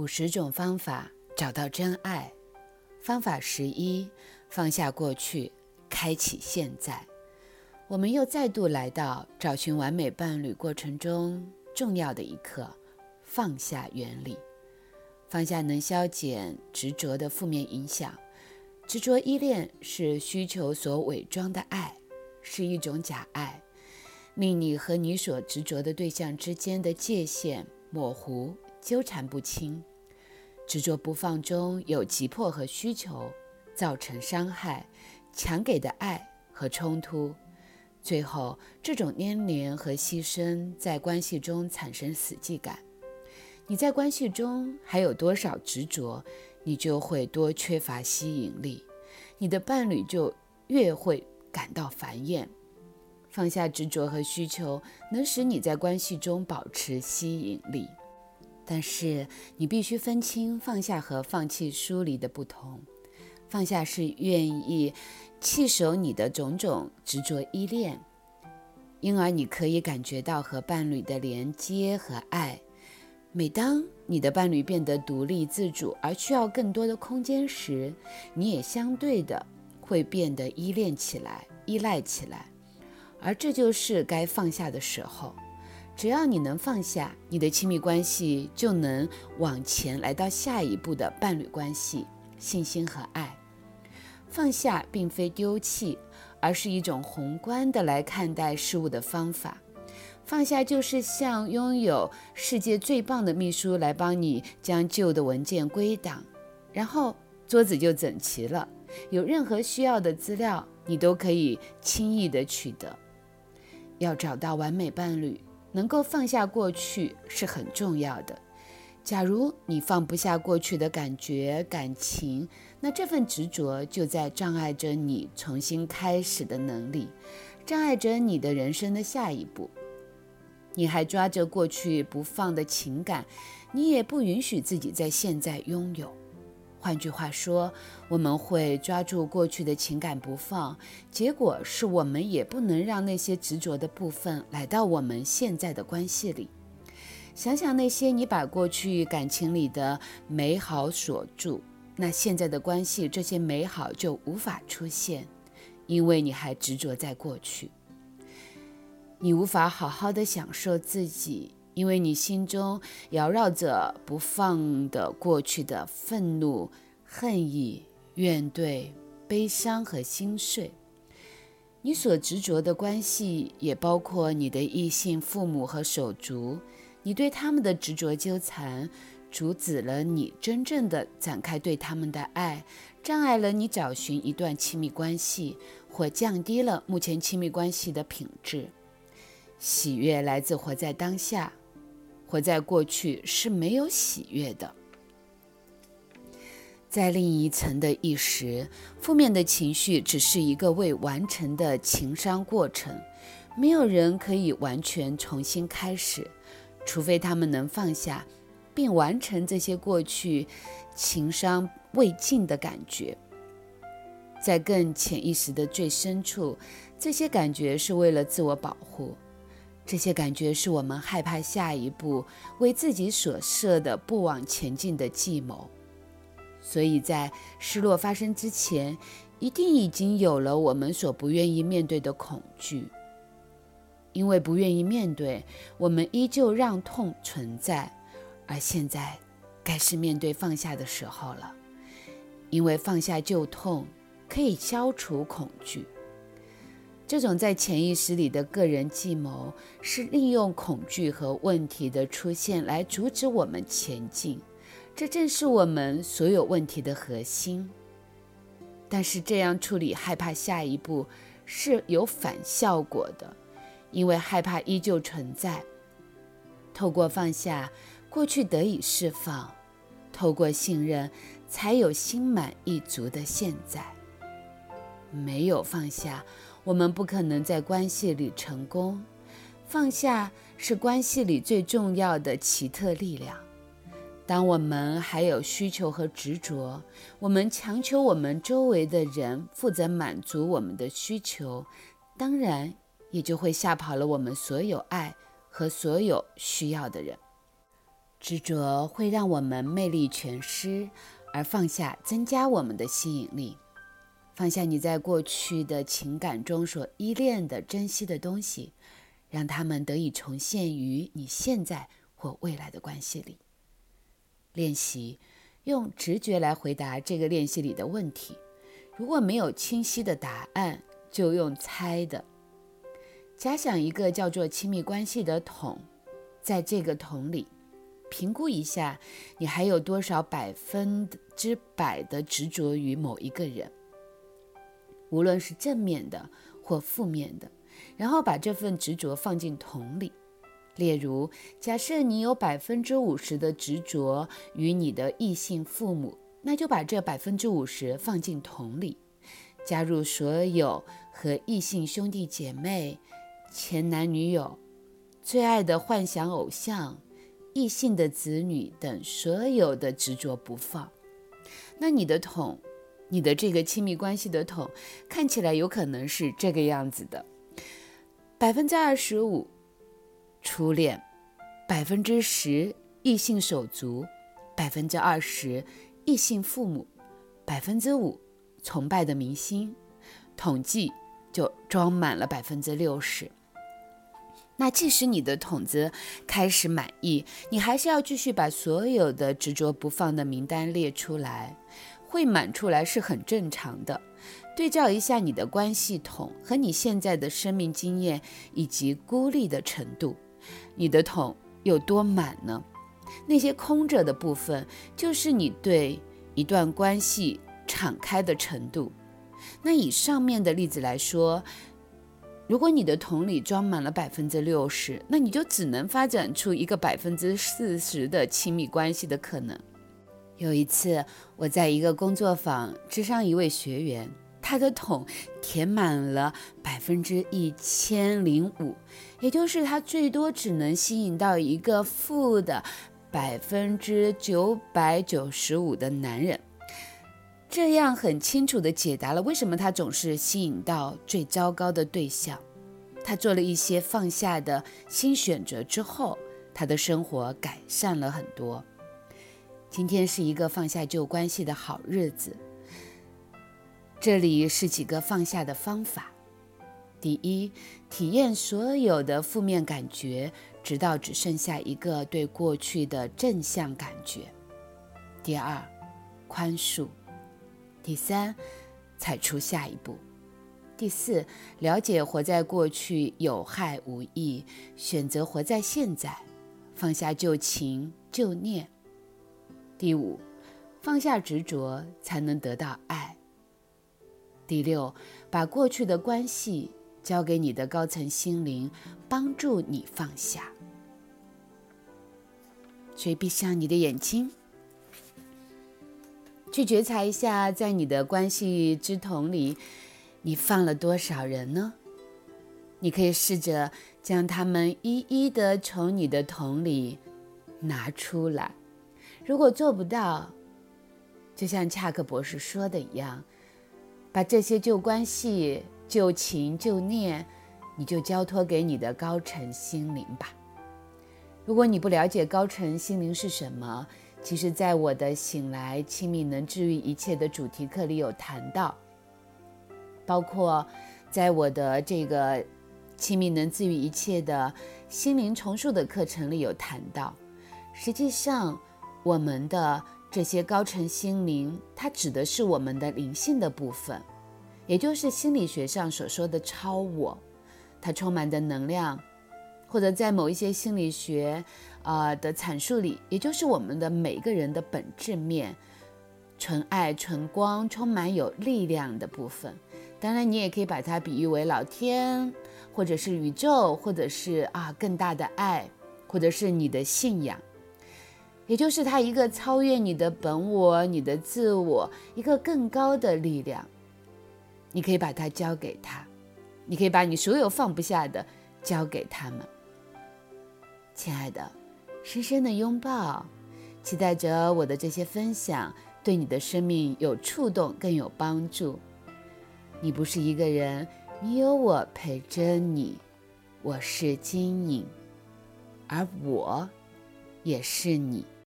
五十种方法找到真爱。方法十一：放下过去，开启现在。我们又再度来到找寻完美伴侣过程中重要的一课——放下原理。放下能消减执着的负面影响。执着依恋是需求所伪装的爱，是一种假爱，令你和你所执着的对象之间的界限模糊、纠缠不清。执着不放中有急迫和需求，造成伤害、强给的爱和冲突。最后，这种粘连和牺牲在关系中产生死寂感。你在关系中还有多少执着？你就会多缺乏吸引力，你的伴侣就越会感到烦厌。放下执着和需求，能使你在关系中保持吸引力。但是你必须分清放下和放弃疏离的不同。放下是愿意弃守你的种种执着依恋，因而你可以感觉到和伴侣的连接和爱。每当你的伴侣变得独立自主而需要更多的空间时，你也相对的会变得依恋起来、依赖起来，而这就是该放下的时候。只要你能放下，你的亲密关系就能往前来到下一步的伴侣关系、信心和爱。放下并非丢弃，而是一种宏观的来看待事物的方法。放下就是像拥有世界最棒的秘书来帮你将旧的文件归档，然后桌子就整齐了。有任何需要的资料，你都可以轻易的取得。要找到完美伴侣，能够放下过去是很重要的。假如你放不下过去的感觉、感情，那这份执着就在障碍着你重新开始的能力，障碍着你的人生的下一步。你还抓着过去不放的情感，你也不允许自己在现在拥有。换句话说，我们会抓住过去的情感不放，结果是我们也不能让那些执着的部分来到我们现在的关系里。想想那些你把过去感情里的美好锁住，那现在的关系这些美好就无法出现，因为你还执着在过去。你无法好好的享受自己，因为你心中缭绕着不放的过去的愤怒、恨意、怨怼、悲伤和心碎。你所执着的关系也包括你的异性父母和手足，你对他们的执着纠缠，阻止了你真正的展开对他们的爱，障碍了你找寻一段亲密关系，或降低了目前亲密关系的品质。喜悦来自活在当下，活在过去是没有喜悦的。在另一层的意识，负面的情绪只是一个未完成的情商过程。没有人可以完全重新开始，除非他们能放下，并完成这些过去情商未尽的感觉。在更潜意识的最深处，这些感觉是为了自我保护。这些感觉是我们害怕下一步为自己所设的不往前进的计谋，所以在失落发生之前，一定已经有了我们所不愿意面对的恐惧。因为不愿意面对，我们依旧让痛存在，而现在该是面对放下的时候了。因为放下旧痛，可以消除恐惧。这种在潜意识里的个人计谋，是利用恐惧和问题的出现来阻止我们前进。这正是我们所有问题的核心。但是这样处理害怕下一步是有反效果的，因为害怕依旧存在。透过放下，过去得以释放；透过信任，才有心满意足的现在。没有放下。我们不可能在关系里成功。放下是关系里最重要的奇特力量。当我们还有需求和执着，我们强求我们周围的人负责满足我们的需求，当然也就会吓跑了我们所有爱和所有需要的人。执着会让我们魅力全失，而放下增加我们的吸引力。放下你在过去的情感中所依恋的、珍惜的东西，让他们得以重现于你现在或未来的关系里。练习用直觉来回答这个练习里的问题。如果没有清晰的答案，就用猜的。假想一个叫做亲密关系的桶，在这个桶里。评估一下，你还有多少百分之百的执着于某一个人，无论是正面的或负面的，然后把这份执着放进桶里。例如，假设你有百分之五十的执着于你的异性父母，那就把这百分之五十放进桶里，加入所有和异性兄弟姐妹、前男女友、最爱的幻想偶像。异性的子女等所有的执着不放，那你的桶，你的这个亲密关系的桶，看起来有可能是这个样子的：百分之二十五初恋，百分之十异性手足，百分之二十异性父母，百分之五崇拜的明星，统计就装满了百分之六十。那即使你的桶子开始满意，你还是要继续把所有的执着不放的名单列出来。会满出来是很正常的。对照一下你的关系桶和你现在的生命经验以及孤立的程度，你的桶有多满呢？那些空着的部分，就是你对一段关系敞开的程度。那以上面的例子来说。如果你的桶里装满了百分之六十，那你就只能发展出一个百分之四十的亲密关系的可能。有一次，我在一个工作坊支上一位学员，他的桶填满了百分之一千零五，也就是他最多只能吸引到一个负的百分之九百九十五的男人。这样很清楚地解答了为什么他总是吸引到最糟糕的对象。他做了一些放下的新选择之后，他的生活改善了很多。今天是一个放下旧关系的好日子。这里是几个放下的方法：第一，体验所有的负面感觉，直到只剩下一个对过去的正向感觉；第二，宽恕。第三，踩出下一步；第四，了解活在过去有害无益，选择活在现在，放下旧情旧念；第五，放下执着，才能得到爱；第六，把过去的关系交给你的高层心灵，帮助你放下。所以，闭上你的眼睛。去觉察一下，在你的关系之桶里，你放了多少人呢？你可以试着将他们一一的从你的桶里拿出来。如果做不到，就像恰克博士说的一样，把这些旧关系、旧情、旧念，你就交托给你的高层心灵吧。如果你不了解高层心灵是什么，其实，在我的“醒来，亲密能治愈一切”的主题课里有谈到，包括在我的这个“亲密能治愈一切”的心灵重塑的课程里有谈到。实际上，我们的这些高层心灵，它指的是我们的灵性的部分，也就是心理学上所说的超我，它充满的能量。或者在某一些心理学，啊的阐述里，也就是我们的每个人的本质面，纯爱、纯光、充满有力量的部分。当然，你也可以把它比喻为老天，或者是宇宙，或者是啊更大的爱，或者是你的信仰，也就是他一个超越你的本我、你的自我，一个更高的力量。你可以把它交给他，你可以把你所有放不下的交给他们。亲爱的，深深的拥抱，期待着我的这些分享对你的生命有触动，更有帮助。你不是一个人，你有我陪着你。我是金颖，而我也是你。